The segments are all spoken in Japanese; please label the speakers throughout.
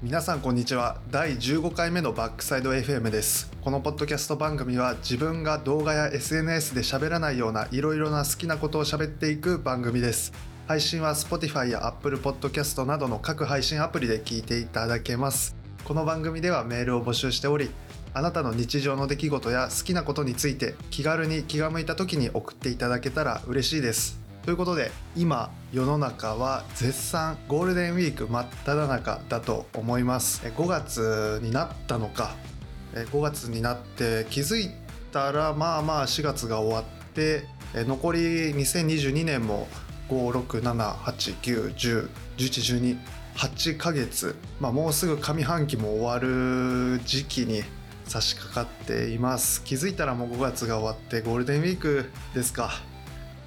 Speaker 1: 皆さんこんにちは。第15回目のバックサイド FM です。このポッドキャスト番組は自分が動画や SNS で喋らないようないろいろな好きなことを喋っていく番組です。配信は Spotify や Apple Podcast などの各配信アプリで聞いていただけます。この番組ではメールを募集しておりあなたの日常の出来事や好きなことについて気軽に気が向いた時に送っていただけたら嬉しいです。ということで今世の中は絶賛ゴールデンウィーク真っ只中だと思います。5月になったのか。5月になって気づいたらまあまあ4月が終わって残り2022年も56789101112 8ヶ月、まあ、もうすぐ上半期も終わる時期に差し掛かっています。気づいたらもう5月が終わってゴールデンウィークですか。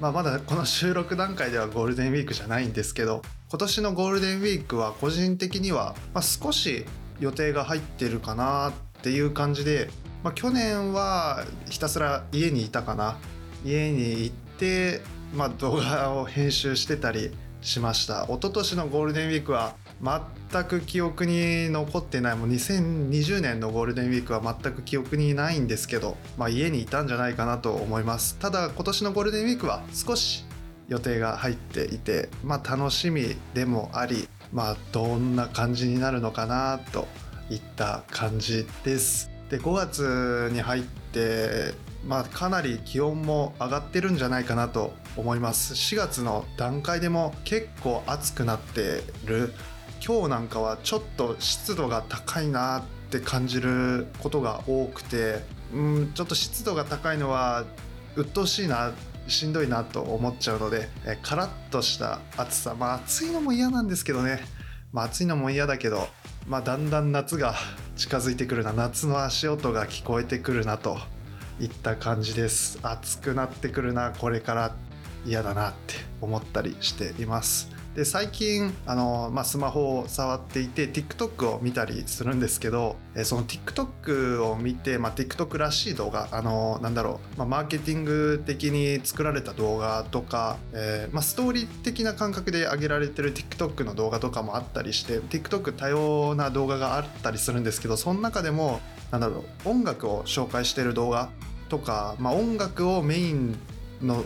Speaker 1: まあ、まだこの収録段階ではゴールデンウィークじゃないんですけど今年のゴールデンウィークは個人的には、ま少し予定が入ってるかなっていう感じで、まあ、去年はひたすら家にいたかな。家に行って、まあ、動画を編集してたりしました。一昨年のゴールデンウィークは全く記憶に残ってない。もう2020年のゴールデンウィークは全く記憶にないんですけど、まあ、家にいたんじゃないかなと思います。ただ今年のゴールデンウィークは少し予定が入っていて、まあ、楽しみでもあり、まあ、どんな感じになるのかなといった感じです。で5月に入ってまあ、かなり気温も上がってるんじゃないかなと思います。4月の段階でも結構暑くなってる今日なんかはちょっと湿度が高いなって感じることが多くてうんちょっと湿度が高いのは鬱陶しいなしんどいなと思っちゃうのでえカラッとした暑さ。まあ暑いのも嫌なんですけどね、まあ、暑いのも嫌だけど、まあ、だんだん夏が近づいてくるな。夏の足音が聞こえてくるなといった感じです。暑くなってくるなこれから嫌だなって思ったりしています。で最近あの、まあ、スマホを触っていて TikTok を見たりするんですけどその TikTok を見て、まあ、TikTok らしい動画あのなんだろう、まあ、マーケティング的に作られた動画とか、えーまあ、ストーリー的な感覚で上げられてる TikTok の動画とかもあったりして TikTok 多様な動画があったりするんですけどその中でもなんだろう音楽を紹介してる動画とか、まあ、音楽をメインの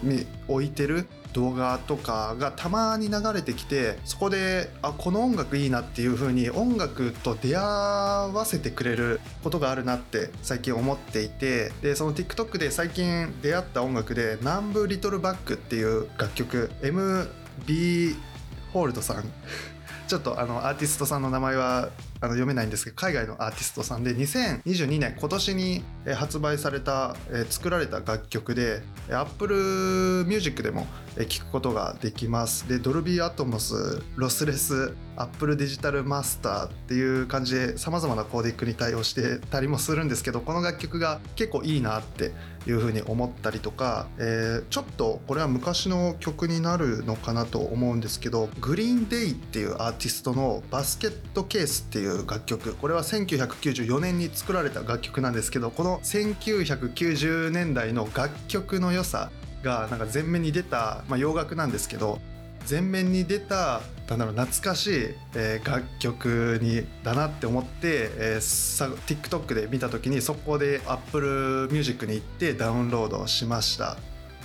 Speaker 1: 置いてる動画とかがたまに流れてきてそこであこの音楽いいなっていう風に音楽と出会わせてくれることがあるなって最近思っていてでその TikTok で最近出会った音楽で「南部リトルバック」っていう楽曲 MB ホールドさん。ちょっとあのアーティストさんの名前はあの読めないんですけど海外のアーティストさんで2022年今年に発売された、作られた楽曲で Apple Music でも聴くことができます。でドルビーアトモスロスレスアップルデジタルマスターっていう感じでさまざまなコーディックに対応してたりもするんですけどこの楽曲が結構いいなっていうふうに思ったりとか、えー、ちょっとこれは昔の曲になるのかなと思うんですけどグリーンデイっていうアーティストのバスケットケースっていう楽曲これは1994年に作られた楽曲なんですけどこの1990年代の楽曲の良さがなんか前面に出た、まあ、洋楽なんですけど前面に出たなんだろう懐かしい、え、楽曲にだなって思って、え、TikTok で見た時にそこで Apple Music に行ってダウンロードしました。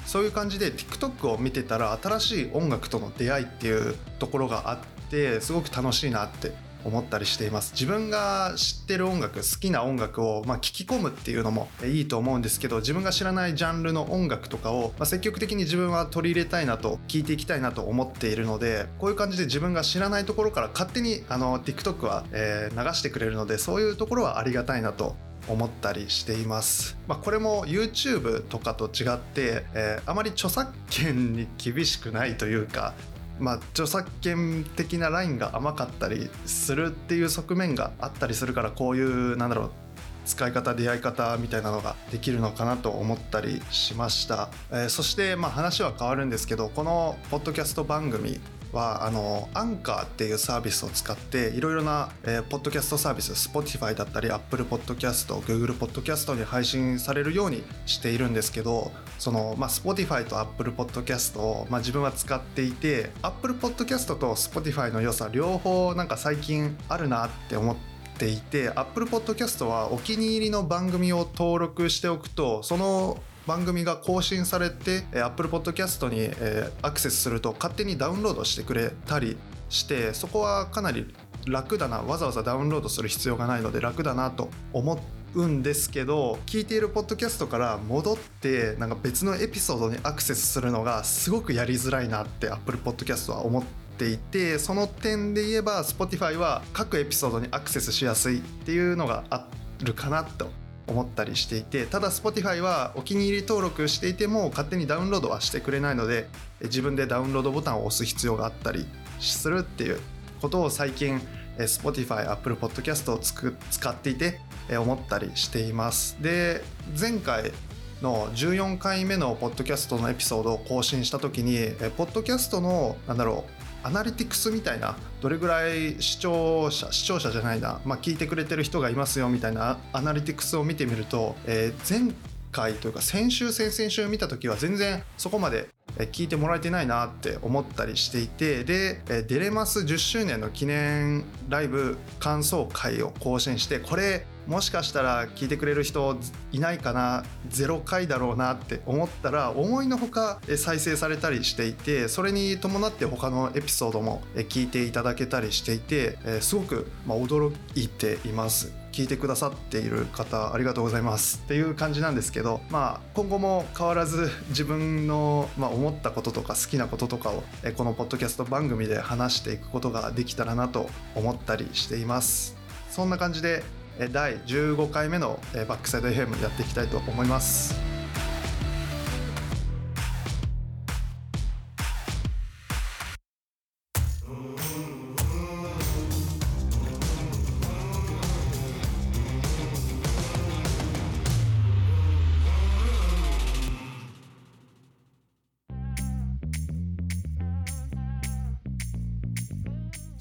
Speaker 1: そういう感じで TikTok を見てたら新しい音楽との出会いっていうところがあってすごく楽しいなって思ったりしています。自分が知ってる音楽好きな音楽を、まあ、聞き込むっていうのもいいと思うんですけど自分が知らないジャンルの音楽とかを、まあ、積極的に自分は取り入れたいなと聞いていきたいなと思っているのでこういう感じで自分が知らないところから勝手にあの TikTok は、えー、流してくれるのでそういうところはありがたいなと思ったりしています、まあ、これも YouTube とかと違って、えー、あまり著作権に厳しくないというかまあ、著作権的なラインが甘かったりするっていう側面があったりするからこういうなんだろう使い方出会い方みたいなのができるのかなと思ったりしました、えー、そしてまあ話は変わるんですけどこのポッドキャスト番組はあのアンカーっていうサービスを使っていろいろな、えー、ポッドキャストサービス Spotify だったり Apple Podcast Google Podcast に配信されるようにしているんですけどその、まあ、Spotify と Apple Podcast を、まあ、自分は使っていて Apple Podcast と Spotify の良さ両方なんか最近あるなって思っていて Apple Podcast はお気に入りの番組を登録しておくとその番組が更新されて Apple Podcast に、アクセスすると勝手にダウンロードしてくれたりしてそこはかなり楽だなわざわざダウンロードする必要がないので楽だなと思うんですけど聞いているポッドキャストから戻ってなんか別のエピソードにアクセスするのがすごくやりづらいなって Apple Podcast は思っていてその点で言えば Spotify は各エピソードにアクセスしやすいっていうのがあるかなと思ったりしていてただ Spotify はお気に入り登録していても勝手にダウンロードはしてくれないので自分でダウンロードボタンを押す必要があったりするっていうことを最近 Spotify、Apple Podcast をつく使っていて思ったりしています。で前回の14回目のポッドキャストのエピソードを更新した時にポッドキャストのなんだろうアナリティクスみたいなどれぐらい視聴者視聴者じゃないな、まあ、聞いてくれてる人がいますよみたいなアナリティクスを見てみると、えー、前回というか先週先々週見た時は全然そこまで聞いてもらえてないなって思ったりしていてで「デレマス10周年の記念ライブ感想会」を更新してこれもしかしたら聞いてくれる人いないかな0回だろうなって思ったら思いのほか再生されたりしていてそれに伴って他のエピソードも聞いていただけたりしていてすごく驚いています。聞いてくださっている方ありがとうございます。っていう感じなんですけどまあ今後も変わらず自分の、まあ、思ったこととか好きなこととかをこのポッドキャスト番組で話していくことができたらなと思ったりしています。そんな感じで第15回目のバックサイド FM やっていきたいと思います。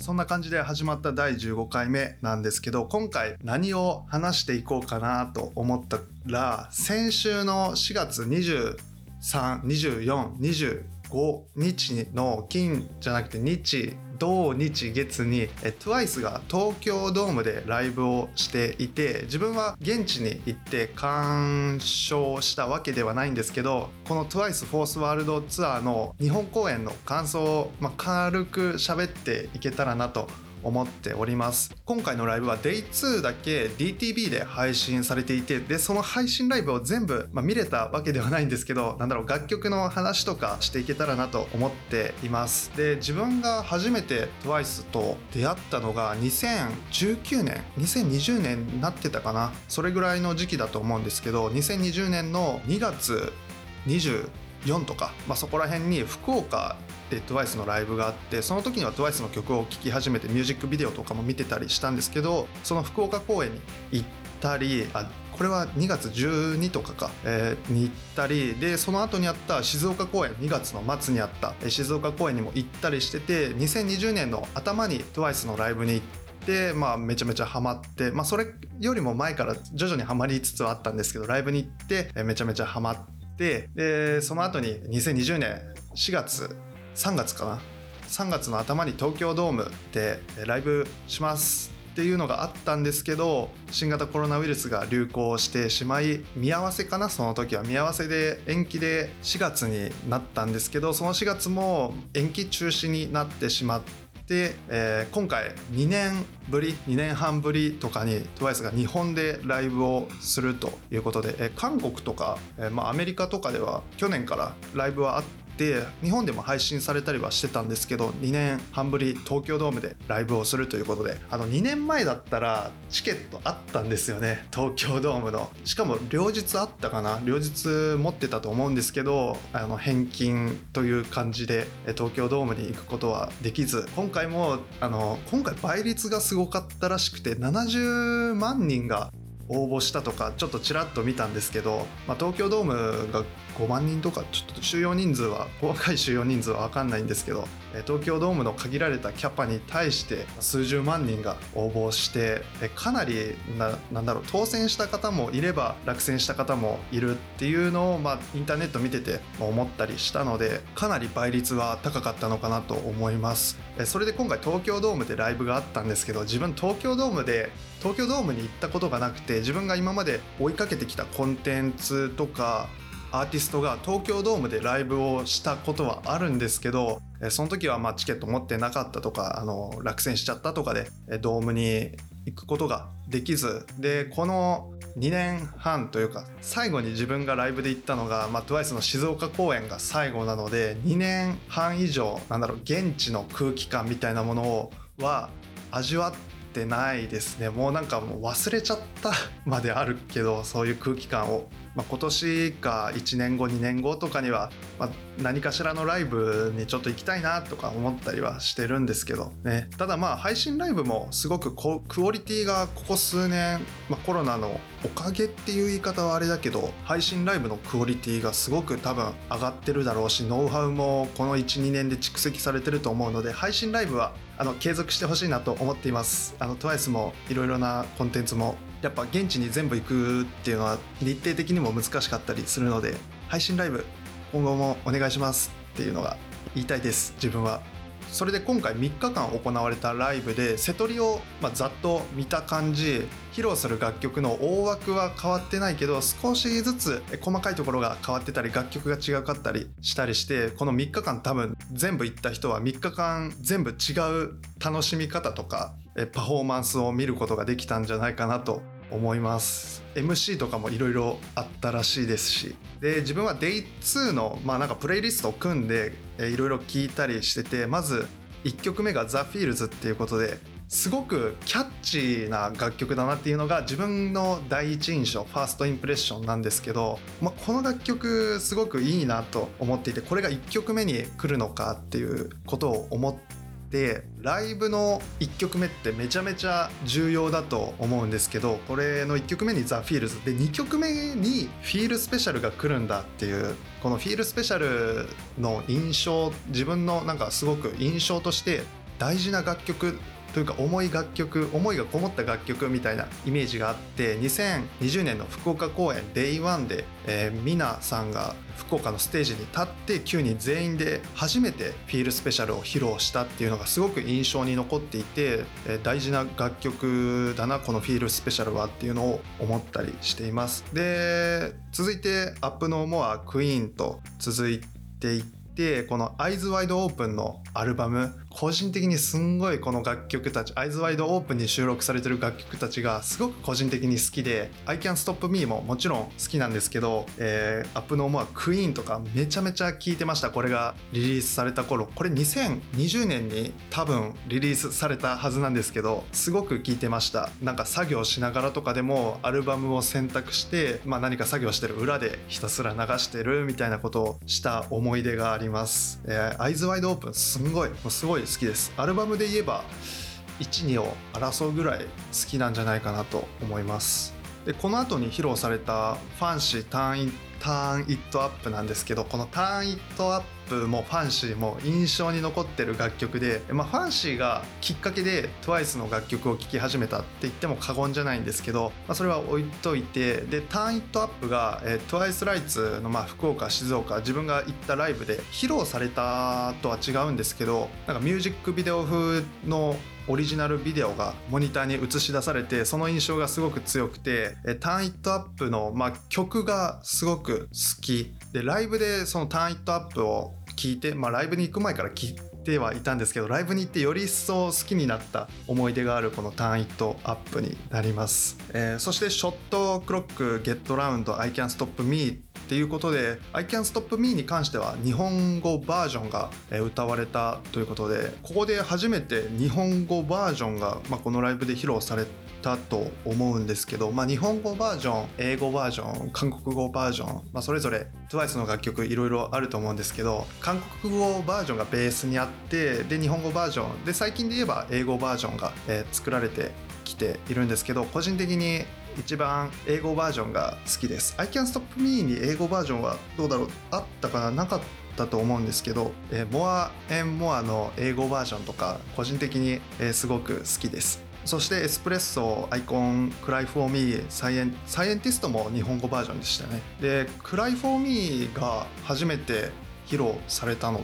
Speaker 1: そんな感じで始まった第15回目なんですけど今回何を話していこうかなと思ったら先週の4月232425日の金じゃなくて日土日月に TWICE が東京ドームでライブをしていて自分は現地に行って鑑賞したわけではないんですけどこの TWICE フォースワールドツアーの日本公演の感想を、まあ、軽く喋っていけたらなと思っております。今回のライブは Day2 だけ DTV で配信されていてでその配信ライブを全部、まあ、見れたわけではないんですけどなんだろう楽曲の話とかしていけたらなと思っています。で自分が初めて TWICE と出会ったのが2019年2020年になってたかな。それぐらいの時期だと思うんですけど2020年の2月4とか、まあ、そこら辺に福岡で TWICE のライブがあってその時には TWICE の曲を聴き始めてミュージックビデオとかも見てたりしたんですけどその福岡公演に行ったりあこれは2月12とかか、えー、に行ったりでその後にあった静岡公演2月の末にあった静岡公演にも行ったりしてて2020年の頭に TWICE のライブに行ってまあ、めちゃめちゃハマって、まあ、それよりも前から徐々にはまりつつはあったんですけどライブに行ってめちゃめちゃハマっててでその後に2020年4月3月かな？3月の頭に東京ドームでライブしますっていうのがあったんですけど新型コロナウイルスが流行してしまい見合わせかな？その時は。見合わせで延期で4月になったんですけどその4月も延期中止になってしまって、えー、今回2年ぶり2年半ぶりとかに TWICE が日本でライブをするということで、えー、韓国とか、えーまあ、アメリカとかでは去年からライブはあっててて日本でも配信されたりはしてたんですけど2年半ぶり東京ドームでライブをするということであの2年前だったらチケットあったんですよね東京ドームの。しかも両日あったかな両日持ってたと思うんですけどあの返金という感じで東京ドームに行くことはできず今回もあの今回倍率がすごかったらしくて70万人が応募したとかちょっとちらっと見たんですけど、まあ、東京ドームが5万人とかちょっと収容人数は細かい収容人数は分かんないんですけど東京ドームの限られたキャパに対して数十万人が応募してかなりななんだろう当選した方もいれば落選した方もいるっていうのを、まあ、インターネット見てて思ったりしたのでかなり倍率は高かったのかなと思います。それで今回東京ドームでライブがあったんですけど自分東京ドームで東京ドームに行ったことがなくて自分が今まで追いかけてきたコンテンツとかアーティストが東京ドームでライブをしたことはあるんですけどその時はまチケット持ってなかったとかあの落選しちゃったとかでドームに行くことができずでこの2年半というか最後に自分がライブで行ったのが、まあ、TWICE の静岡公演が最後なので2年半以上なんだろう現地の空気感みたいなものをは味わってないですね。もうなんかもう忘れちゃったまであるけどそういう空気感を。まあ、今年か1年後2年後とかには、まあ、何かしらのライブにちょっと行きたいなとか思ったりはしてるんですけどね。ただまあ配信ライブもすごくクオリティがここ数年、まあ、コロナのおかげっていう言い方はあれだけど配信ライブのクオリティがすごく多分上がってるだろうしノウハウもこの12年で蓄積されてると思うので配信ライブはあの継続してほしいなと思っています。あの TWICE もいろいろなコンテンツもやっぱ現地に全部行くっていうのは日程的にも難しかったりするので配信ライブ今後もお願いしますっていうのが言いたいです自分は。それで今回3日間行われたライブで瀬戸りを、まあ、ざっと見た感じ披露する楽曲の大枠は変わってないけど少しずつ細かいところが変わってたり楽曲が違かったりしたりしてこの3日間多分全部行った人は3日間全部違う楽しみ方とかパフォーマンスを見ることができたんじゃないかなと思います。MC とかもいろいろあったらしいですし。で自分は Day2 のまあなんかプレイリストを組んでいろいろ聞いたりしててまず1曲目が The Feels っていうことですごくキャッチーな楽曲だなっていうのが自分の第一印象ファーストインプレッションなんですけど、まあ、この楽曲すごくいいなと思っていてこれが1曲目に来るのかっていうことを思ってでライブの1曲目ってめちゃめちゃ重要だと思うんですけどこれの1曲目に「The Feels で2曲目に「Feel Special」が来るんだっていうこの「フィールスペシャル」の印象自分のなんかすごく印象として大事な楽曲というか重い楽曲思いがこもった楽曲みたいなイメージがあって2020年の福岡公演 Day1 で、えー、ミナさんが福岡のステージに立って9人全員で初めてフィールスペシャルを披露したっていうのがすごく印象に残っていて、えー、大事な楽曲だなこのフィールスペシャルはっていうのを思ったりしています。で続いてアップノーモアクイーンと続いていっててこの「アイズワイドオープン」のアルバム個人的にすんごいこの楽曲たち「アイズワイドオープン」に収録されてる楽曲たちがすごく個人的に好きで「I Can Stop Me」ももちろん好きなんですけど、えー、アップノーモアクイーンとかめちゃめちゃ聴いてました。これがリリースされた頃。これ2020年に多分リリースされたはずなんですけどすごく聴いてました。なんか作業しながらとかでもアルバムを選択して、まあ、何か作業してる裏でひたすら流してるみたいなことをした思い出があります、えー、アイズワイドオープンすんごいすごい好きです。アルバムで言えば12を争うぐらい好きなんじゃないかなと思います。でこの後に披露された「ファンシーターン・ターン・イット・アップ」なんですけどこの「ターン・イット・アップ」もファンシーも印象に残ってる楽曲で、まあ、ファンシーがきっかけで TWICE の楽曲を聴き始めたって言っても過言じゃないんですけど、まあ、それは置いといてでターンイットアップが、えー、TWICE ライツのまあ福岡静岡自分が行ったライブで披露されたとは違うんですけどなんかミュージックビデオ風のオリジナルビデオがモニターに映し出されてその印象がすごく強くて「ターンイットアップの」まあ、曲がすごく好き。でライブでその「ターンイットアップを聞いて、まあ、ライブに行く前から聞いてはいたんですけどライブに行ってより一層好きになった思い出があるこのターンイットアップになります、えー、そしてショットクロックゲットラウンド I can stop me っていうことで I can stop me に関しては日本語バージョンが歌われたということでここで初めて日本語バージョンが、まあ、このライブで披露されたと思うんですけど、まあ、日本語バージョン英語バージョン韓国語バージョン、まあ、それぞれ TWICE の楽曲いろいろあると思うんですけど韓国語バージョンがベースにあってで日本語バージョンで最近で言えば英語バージョンが、えー、作られてきているんですけど個人的に一番英語バージョンが好きです。I Can Stop Me に英語バージョンはどうだろう？あったかな？なかったと思うんですけど、えー、More and More の英語バージョンとか個人的に、えー、すごく好きです。そして Espresso ICON CRY FOR ME サイエン SCIENTIST も日本語バージョンでしたね。で CRY FOR ME が初めて披露されたのっ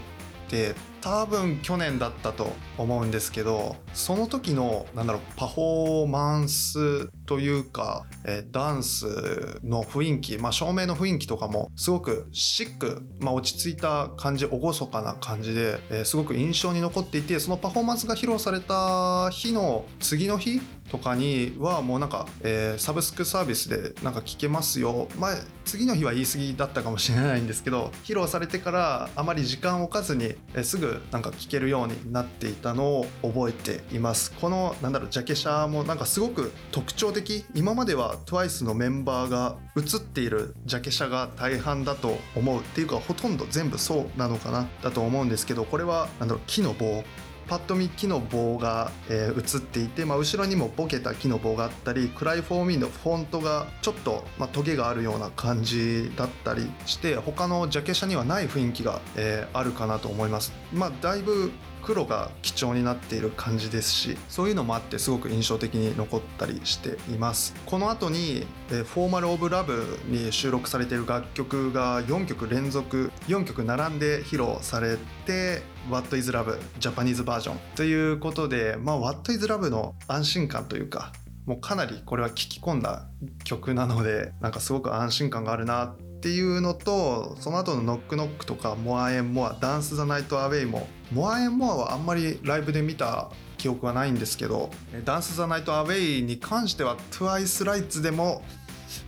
Speaker 1: て多分去年だったと思うんですけどその時のなんだろうパフォーマンスというか、え、ダンスの雰囲気、まあ、照明の雰囲気とかもすごくシック、まあ、落ち着いた感じ厳かな感じで、え、すごく印象に残っていてそのパフォーマンスが披露された日の次の日とかにはもうなんか、えー、サブスクサービスでなんか聞けますよ、ま、次の日は言い過ぎだったかもしれないんですけど披露されてからあまり時間を置かずに、えー、すぐなんか聞けるようになっていたのを覚えています。このなんだろうジャケ写もなんかすごく特徴的。今までは TWICE のメンバーが写っているジャケ写が大半だと思うっていうかほとんど全部そうなのかなだと思うんですけどこれはなんだろう木の棒パッと見木の棒が、えー、映っていて、まあ、後ろにもボケた木の棒があったりクライフォーミーのフォントがちょっと、まあ、トゲがあるような感じだったりして他のジャケ写にはない雰囲気が、えー、あるかなと思います。まあ、だいぶ黒が基調になっている感じですしそういうのもあってすごく印象的に残ったりしています。この後に「フォーマル・オブ・ラブ」に収録されている楽曲が4曲連続4曲並んで披露されて「What is Love」ジャパニーズバージョンということで、まあ、What is Love の安心感というかもうかなりこれは聴き込んだ曲なのでなんかすごく安心感があるなっていうのとその後のノックノックとかモアエンモアダンス・ザ・ナイト・アウェイもモアエンモアはあんまりライブで見た記憶はないんですけどダンス・ザ・ナイト・アウェイに関しては TWICE ライツでも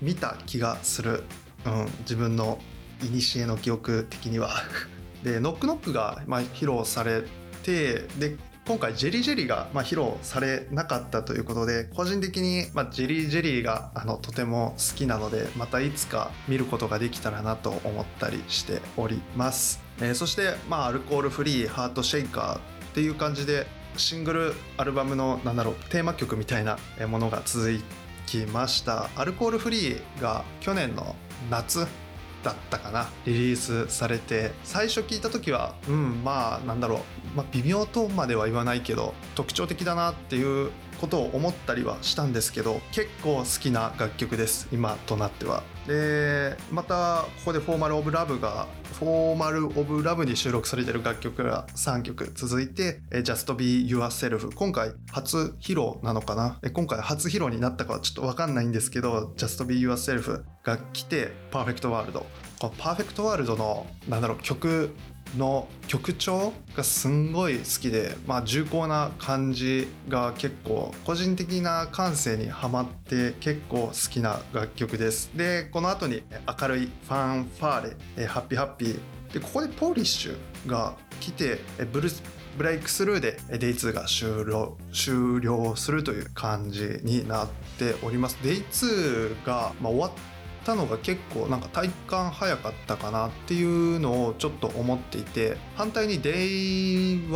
Speaker 1: 見た気がする、うん、自分の古の記憶的には。でノックノックがまあ披露されてで今回ジェリージェリーがまあ披露されなかったということで個人的にまあジェリージェリーがあのとても好きなのでまたいつか見ることができたらなと思ったりしております、えー、そしてまあアルコールフリーハートシェイカーっていう感じでシングルアルバムのなんだろうテーマ曲みたいなものが続きました。アルコールフリーが去年の夏だったかなリリースされて。最初聞いた時はうんまあなんだろう、まあ、微妙とまでは言わないけど特徴的だなっていうことを思ったりはしたんですけど結構好きな楽曲です今となっては。でまたここで「フォーマル・オブ・ラブ」が「フォーマル・オブ・ラブ」に収録されてる楽曲が3曲続いて「Just Be Yourself」今回初披露なのかな？今回初披露になったかはちょっと分かんないんですけど「Just Be Yourself」が来て「パーフェクト・ワールド」このパーフェクトワールドのなんだろう曲の曲調がすんごい好きで、まあ、重厚な感じが結構個人的な感性にはまって結構好きな楽曲です。でこの後に明るいファンファーレハッピーハッピー。でここで Polish が来てブルースブレイクスルーで Day2 が終了終了するという感じになっております。Day2 が、まあ、終わったのが結構なんか体感早かったかなっていうのをちょっと思っていて反対に Day1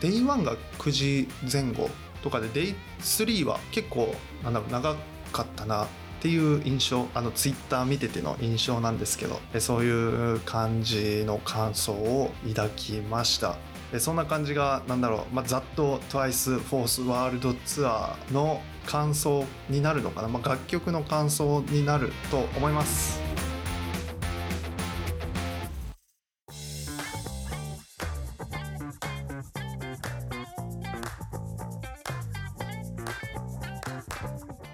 Speaker 1: Day1 が9時前後とかで Day3 は結構なんだろう長かったなっていう印象あのツイッター見てての印象なんですけどそういう感じの感想を抱きました。そんな感じがなんだろう、まあ、ざっと TWICE フォースワールドツアーの感想になるのかな、まあ、楽曲の感想になると思います。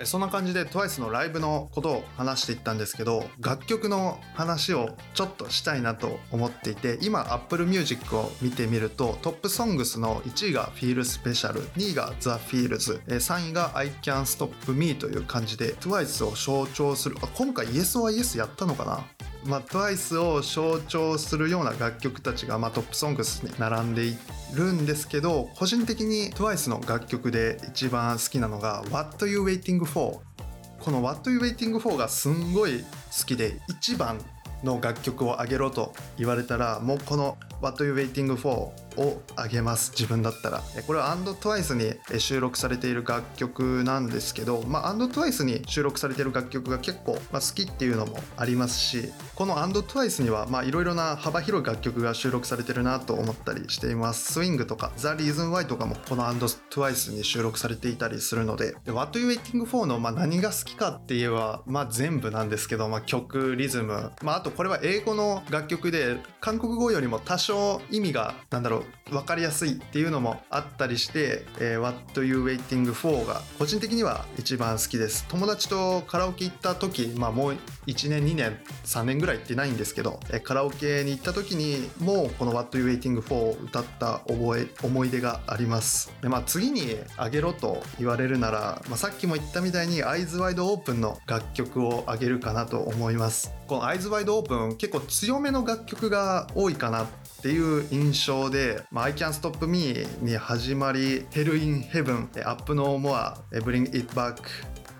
Speaker 1: そんな感じで TWICE のライブのことを話していったんですけど楽曲の話をちょっとしたいなと思っていて今 Apple Music を見てみるとトップソングスの1位が Feel Special 2位が The Feels 3位が I Can Stop Me という感じで TWICE を象徴するあ今回 Yes or Yes やったのかな？まあ、TWICE を象徴するような楽曲たちが、まあ、トップソングスに並んでいるんですけど個人的に TWICE の楽曲で一番好きなのが「What You Waiting For」この「What You Waiting For」がすんごい好きで1番の楽曲を上げろと言われたらもうこの「What You Waiting For」をあげます。自分だったら。これは &TWICE に収録されている楽曲なんですけど、まあ、&TWICE に収録されている楽曲が結構、まあ、好きっていうのもありますしこの &TWICE にはいろいろな幅広い楽曲が収録されてるなと思ったりしています。スイングとか The Reason Why とかもこの &TWICE に収録されていたりするのでで What You Waiting For の、まあ、何が好きかって言えば、まあ、全部なんですけど、まあ、曲リズム、まあ、あとこれは英語の楽曲で韓国語よりも多少意味がなんだろう分かりやすいっていうのもあったりして「え、What You Waiting For」が個人的には一番好きです。友達とカラオケ行った時、まあ、もう1年2年3年ぐらい行ってないんですけど、え、カラオケに行った時にもうこの「What You Waiting For」を歌った覚え思い出があります。で、まあ、次にあげろと言われるなら、まあ、さっきも言ったみたいに「Eyes Wide Open」の楽曲をあげるかなと思います。この「Eyes Wide Open」結構強めの楽曲が多いかなっていう印象で「まあ、I Can't Stop Me」に始まり「Hell in Heaven」「Up No More」「Bring It Back」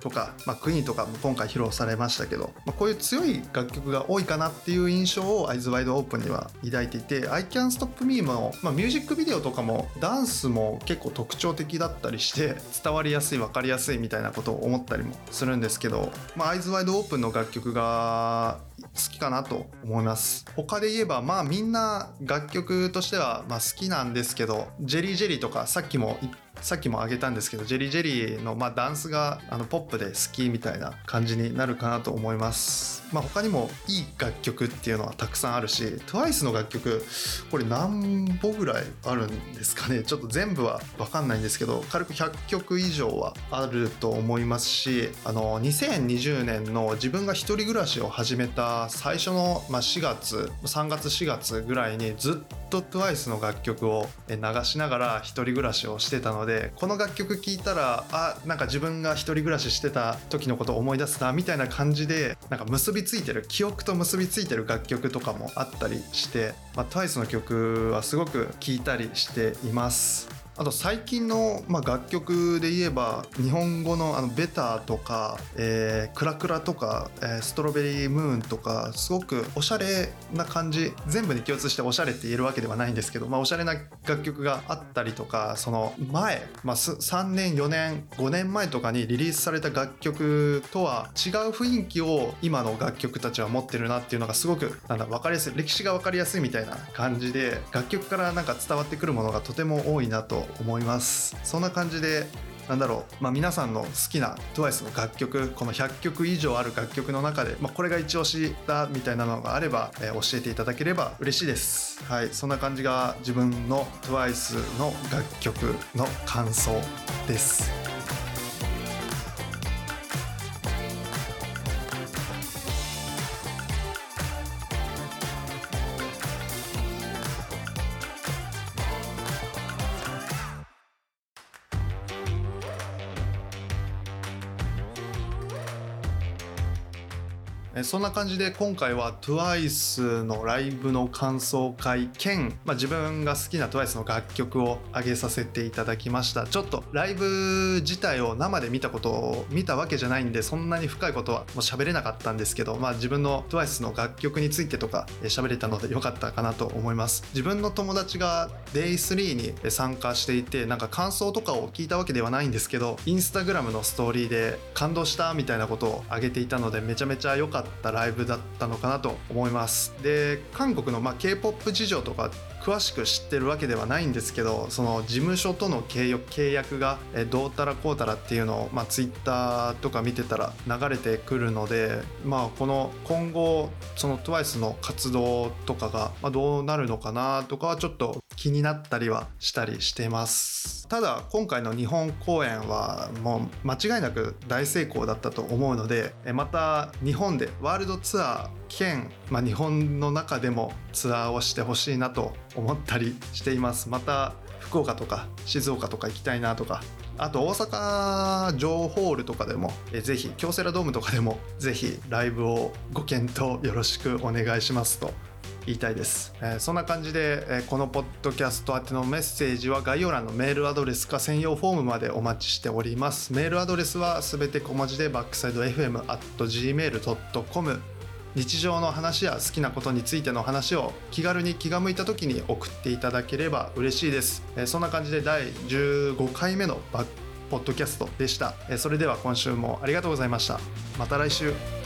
Speaker 1: とか、まあ、クイーンとかも今回披露されましたけど、まあ、こういう強い楽曲が多いかなっていう印象を Eyes Wide Open には抱いていて I Can Stop Me も、まあ、ミュージックビデオとかもダンスも結構特徴的だったりして伝わりやすい分かりやすいみたいなことを思ったりもするんですけど、まあ、Eyes Wide Open の楽曲が好きかなと思います。他で言えばまあみんな楽曲としてはまあ好きなんですけどジェリージェリーとかさっきもさっきも挙げたんですけどジェリージェリーのまあダンスがあのポップで好きみたいな感じになるかなと思います。まあ他にもいい楽曲っていうのはたくさんあるし TWICE の楽曲これ何本ぐらいあるんですかね？ちょっと全部は分かんないんですけど軽く100曲以上はあると思いますしあの2020年の自分が一人暮らしを始めた最初の、まあ、4月3月4月ぐらいにずっと TWICE の楽曲を流しながら一人暮らしをしてたのでこの楽曲聴いたらあなんか自分が一人暮らししてた時のことを思い出すなみたいな感じでなんか結びついてる記憶と結びついてる楽曲とかもあったりして、まあ、TWICE の曲はすごく聴いたりしています。あと最近の、まあ、楽曲で言えば日本語のあのベターとか、えー、クラクラとか、えー、ストロベリームーンとかすごくおしゃれな感じ全部に共通しておしゃれって言えるわけではないんですけど、まあ、おしゃれな楽曲があったりとかその前、まあ、3年4年5年前とかにリリースされた楽曲とは違う雰囲気を今の楽曲たちは持ってるなっていうのがすごくなんだ分かりやすい歴史が分かりやすいみたいな感じで楽曲からなんか伝わってくるものがとても多いなと思います。そんな感じでなんだろう、まあ、皆さんの好きな TWICE の楽曲この100曲以上ある楽曲の中で、まあ、これが一押しだみたいなのがあれば、えー、教えていただければ嬉しいです。はいそんな感じが自分の TWICE の楽曲の感想です。そんな感じで今回は TWICE のライブの感想会兼、まあ、自分が好きな TWICE の楽曲を上げさせていただきました。ちょっとライブ自体を生で見たことを見たわけじゃないんでそんなに深いことはもう喋れなかったんですけど、まあ、自分の TWICE の楽曲についてとか喋れたのでよかったかなと思います。自分の友達が Day3 に参加していてなんか感想とかを聞いたわけではないんですけどインスタグラムのストーリーで感動したみたいなことを上げていたのでめちゃめちゃ良かったったライブだったのかなと思います。で韓国のま K-POP 事情とか詳しく知ってるわけではないんですけどその事務所との契約がどうたらこうたらっていうのを、まあ、Twitter とか見てたら流れてくるので、まあ、この今後その TWICE の活動とかが、どうなるのかなとかはちょっと気になったりはしたりしてます。ただ今回の日本公演はもう間違いなく大成功だったと思うのでまた日本でワールドツアー兼、まあ、日本の中でもツアーをしてほしいなと思ったりしています。また福岡とか静岡とか行きたいなとかあと大阪城ホールとかでもえぜひ京セラドームとかでもぜひライブをご検討よろしくお願いしますと。言いたいです、えー、そんな感じで、えー、このポッドキャスト宛てのメッセージは概要欄のメールアドレスか専用フォームまでお待ちしております。メールアドレスはすべて小文字でバックサイド FM at gmail.com 日常の話や好きなことについての話を気軽に気が向いた時に送っていただければ嬉しいです、えーそんな感じで第15回目のバッポッドキャストでした、えーそれでは今週もありがとうございました。また来週。